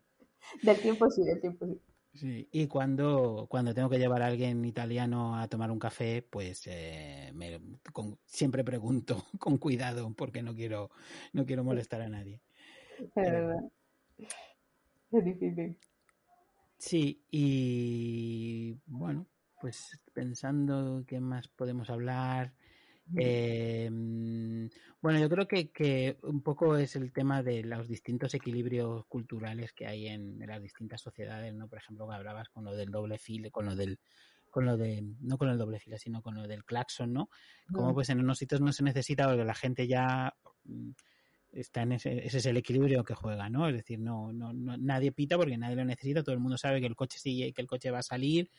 del tiempo sí, del tiempo sí. Sí, y cuando, cuando tengo que llevar a alguien italiano a tomar un café, pues eh, me, siempre pregunto con cuidado porque no quiero, no quiero molestar a nadie. Es difícil. Sí, y bueno, pues pensando qué más podemos hablar. Eh, bueno, yo creo que, que, un poco es el tema de los distintos equilibrios culturales que hay en, las distintas sociedades, ¿no? Por ejemplo, que hablabas con lo del doble file, con lo del con lo de no con el doble file, sino con lo del claxon, ¿no? Como pues en unos sitios no se necesita porque la gente ya mm, está en ese, ese es el equilibrio que juega, ¿no? Es decir, no, no, no nadie pita porque nadie lo necesita, todo el mundo sabe que el coche sigue, que el coche va a salir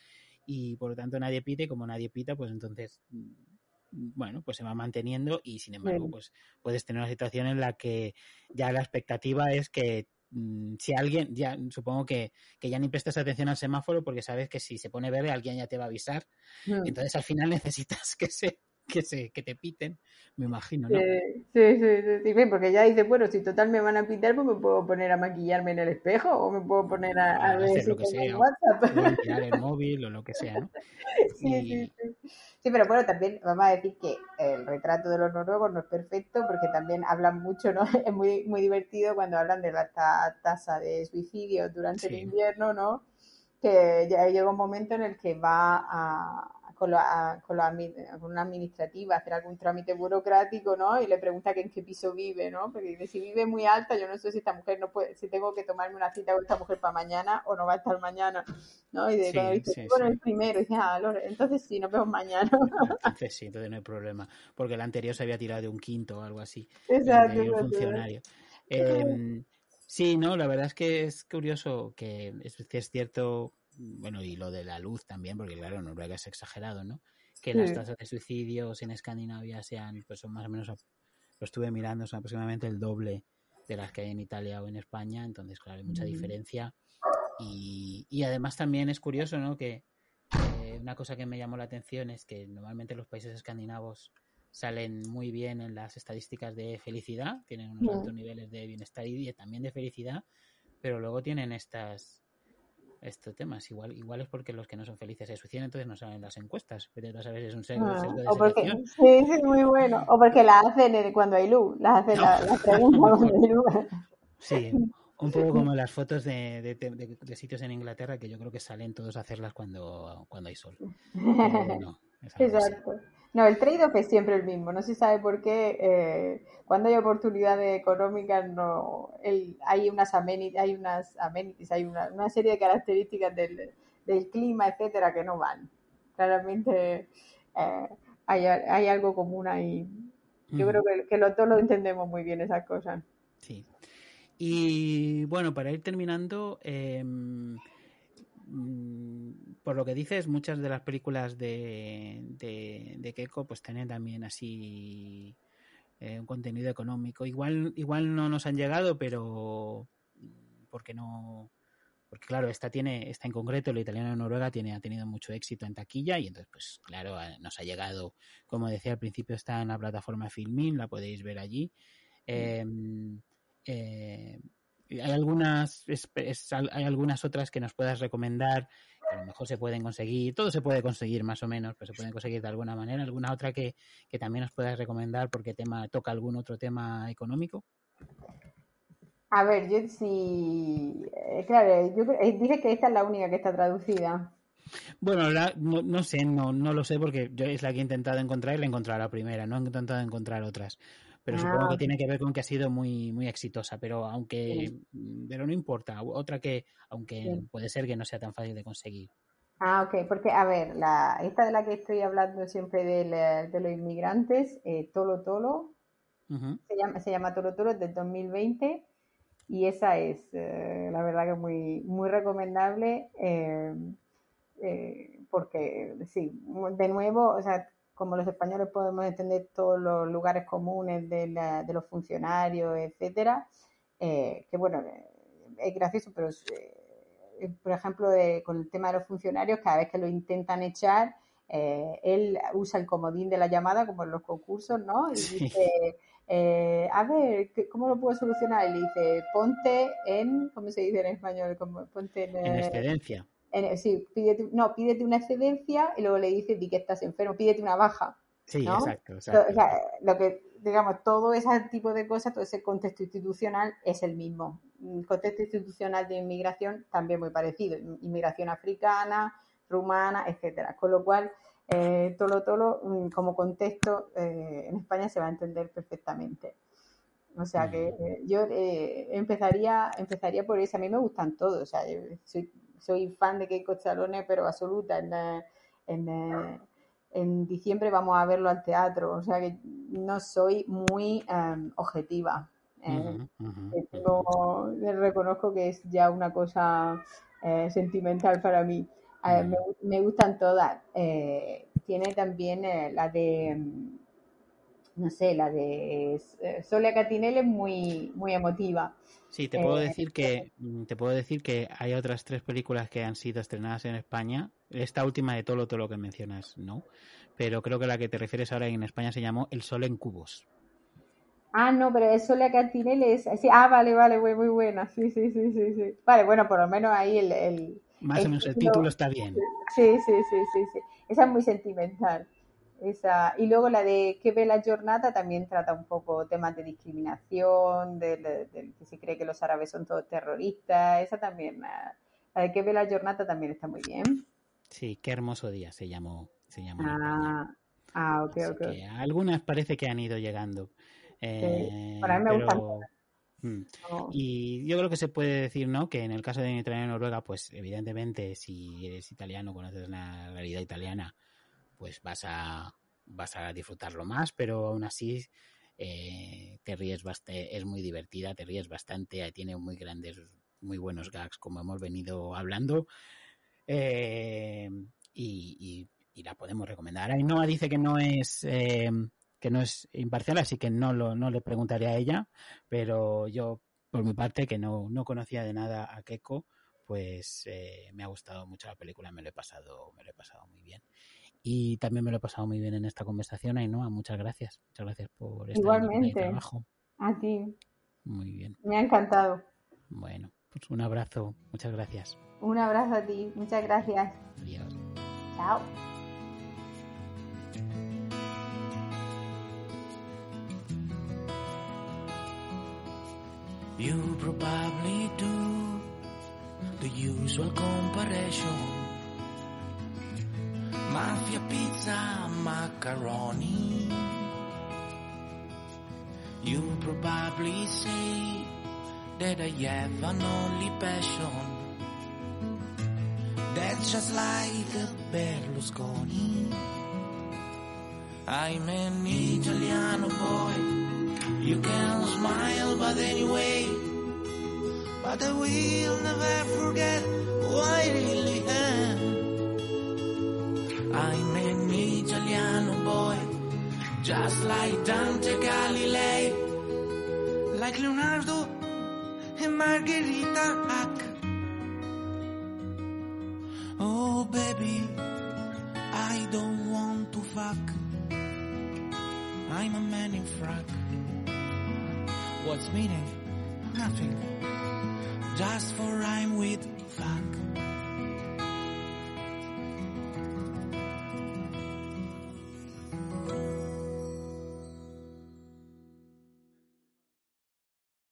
y por lo tanto nadie pite, como nadie pita, pues entonces mm, bueno, pues se va manteniendo y sin embargo, pues puedes tener una situación en la que ya la expectativa es que mm, si alguien, ya supongo que, que, ya ni prestas atención al semáforo porque sabes que si se pone verde alguien ya te va a avisar. Mm. Entonces al final necesitas que se que se que te piten, me imagino, ¿no? Sí, sí, sí, sí, porque ya dices, bueno, si total me van a pitar, pues me puedo poner a maquillarme en el espejo o me puedo poner a, a, ver si lo que sea, WhatsApp. O el móvil o lo que sea, ¿no? Sí, sí, sí. Sí, pero bueno, también vamos a decir que el retrato de los noruegos no es perfecto porque también hablan mucho, ¿no? Es muy, muy divertido cuando hablan de la tasa de suicidio durante el invierno, ¿no? Que ya llega un momento en el que va a, con, la, con, la, con una administrativa, hacer algún trámite burocrático, ¿no? Y le pregunta que en qué piso vive, ¿no? Porque dice, si vive muy alta, yo no sé si esta mujer no puede, si tengo que tomarme una cita con esta mujer para mañana o no va a estar mañana, ¿no? Y de cuando dice, bueno, el primero, y dice, ah, entonces sí, nos vemos mañana. Entonces sí, entonces no hay problema, porque el anterior se había tirado de un quinto o algo así. Exacto. Un funcionario. Eh, sí, no, la verdad es que es curioso que es, es cierto bueno, y lo de la luz también, porque claro, Noruega es exagerado, ¿no? Que las tasas de suicidios en Escandinavia sean, pues son más o menos, lo estuve mirando, son aproximadamente el doble de las que hay en Italia o en España, entonces, claro, hay mucha diferencia. Y, y además también es curioso, ¿no? Que una cosa que me llamó la atención es que normalmente los países escandinavos salen muy bien en las estadísticas de felicidad, tienen unos altos niveles de bienestar y también de felicidad, pero luego tienen estas estos temas. Igual, igual es porque los que no son felices se suicidan, entonces no salen las encuestas. Pero no sabes, es un sesgo, ah, o porque, Sí, sí, muy bueno. O porque la hacen cuando hay luz. Las hacen la, preguntas cuando hay luz. Sí, un poco como las fotos de, de, de, sitios en Inglaterra que yo creo que salen todos a hacerlas cuando, cuando hay sol. no, Exacto. No, el trade-off es siempre el mismo. No se sabe por qué. Eh, cuando hay oportunidades económicas, no, hay unas amenities, hay unas amenities, hay una, una serie de características del, del, clima, etcétera, que no van. Claramente eh, hay, hay, algo común ahí. Yo creo que, que lo, todos lo entendemos muy bien esas cosas. Sí. Y bueno, para ir terminando, eh, por lo que dices, muchas de las películas de, de, de Keiko pues tienen también así eh, un contenido económico. Igual, igual no nos han llegado, pero porque no porque claro, esta tiene, esta en concreto, la italiana de Noruega, tiene, ha tenido mucho éxito en taquilla y entonces, pues claro, nos ha llegado, como decía al principio, está en la plataforma Filmin, la podéis ver allí. Eh, eh, hay algunas, hay algunas otras que nos puedas recomendar, que a lo mejor se pueden conseguir, todo se puede conseguir más o menos, pero se pueden conseguir de alguna manera. ¿Alguna otra que, que también nos puedas recomendar porque tema toca algún otro tema económico? A ver, yo sí, eh, claro, yo eh, dije que esta es la única que está traducida. Bueno, no, no, sé, no, no lo sé porque yo es la que he intentado encontrar y la he encontrado la primera, no he intentado encontrar otras pero supongo que ah. tiene que ver con que ha sido muy, muy exitosa, pero aunque, pero no importa, otra que, aunque puede ser que no sea tan fácil de conseguir. Ah, ok, porque a ver, la, esta de la que estoy hablando siempre de, de los inmigrantes, eh, Tolo Tolo, se, llama, se llama Tolo Tolo, es del 2020 y esa es, eh, la verdad que muy, muy recomendable eh, porque, sí, de nuevo, o sea, como los españoles podemos entender todos los lugares comunes de, de los funcionarios, etcétera, que bueno, es gracioso, pero por ejemplo, con el tema de los funcionarios, cada vez que lo intentan echar, él usa el comodín de la llamada, como en los concursos, ¿no? Y dice, eh, a ver, ¿cómo lo puedo solucionar? Y le dice, ponte en, ¿cómo se dice en español? Ponte en, en sí, pídete, no, pídete una excedencia y luego le dice, di que estás enfermo, pídete una baja. Sí, exacto, exacto. O sea, lo que, digamos, todo ese tipo de cosas, todo ese contexto institucional es el mismo. El contexto institucional de inmigración también muy parecido. Inmigración africana, rumana, etcétera. Con lo cual, eh, Tolo Tolo mm, como contexto eh, en España se va a entender perfectamente. O sea que eh, yo eh, empezaría, empezaría por eso. A mí me gustan todos. O sea, soy, soy fan de Keiko Chalone, pero absoluta. En, en, diciembre vamos a verlo al teatro. O sea que no soy muy em, objetiva. reconozco que es ya una cosa sentimental para mí me, gustan todas. Eh, tiene también eh, la de, mm, no sé, la de eh, Solia Catinelle es muy, muy emotiva. Sí, te puedo decir que mm, te puedo decir que hay otras tres películas que han sido estrenadas en España. Esta última de todo, todo lo que mencionas, no. Pero creo que la que te refieres ahora en España se llamó El Sol en Cubos. Ah, no, pero es Solia Catinelle es, ah, vale, vale, muy, muy buena, sí, sí, sí, sí, sí. Vale, bueno, por lo menos ahí el más o menos el título está bien. Sí, sí, sí, sí, sí. Esa es muy sentimental. Esa. Y luego la de Que ve la jornada también trata un poco temas de discriminación, de, que se cree que los árabes son todos terroristas. Esa también, la de Que ve la jornada también está muy bien. Sí, qué hermoso día se llamó. Se llamó ah, ah, ok, ok. algunas parece que han ido llegando. Eh, Para mí me gustan Mm. Y yo creo que se puede decir, ¿no? Que en el caso de Italia y Noruega, pues evidentemente si eres italiano, conoces la realidad italiana, pues vas a, vas a disfrutarlo más, pero aún así eh, te ríes bastante, es muy divertida, te ríes bastante, tiene muy grandes, muy buenos gags, como hemos venido hablando. Eh, y, la podemos recomendar. Ainhoa dice que no es eh, que no es imparcial, así que no, lo, no le preguntaré a ella, pero yo, por mi parte, que no, no conocía de nada a Keiko, pues eh, me ha gustado mucho la película, me lo he pasado, me lo he pasado muy bien. Y también me lo he pasado muy bien en esta conversación, Ainhoa, muchas gracias. Muchas gracias por Igualmente, trabajo. A ti. Muy bien. Me ha encantado. Bueno, pues un abrazo, muchas gracias. Un abrazo a ti, muchas gracias. Adiós. Chao. You probably do the usual comparison. Mafia pizza, macaroni. You probably say that I have an only passion. That's just like a Berlusconi. I'm an Italiano boy you can smile, but anyway, but I will never forget who I really. Like Dante Galilei, like Leonardo and Margherita Hack. Oh baby, I don't want to fuck. I'm a man in frack. What's meaning? Nothing. Just for rhyme with.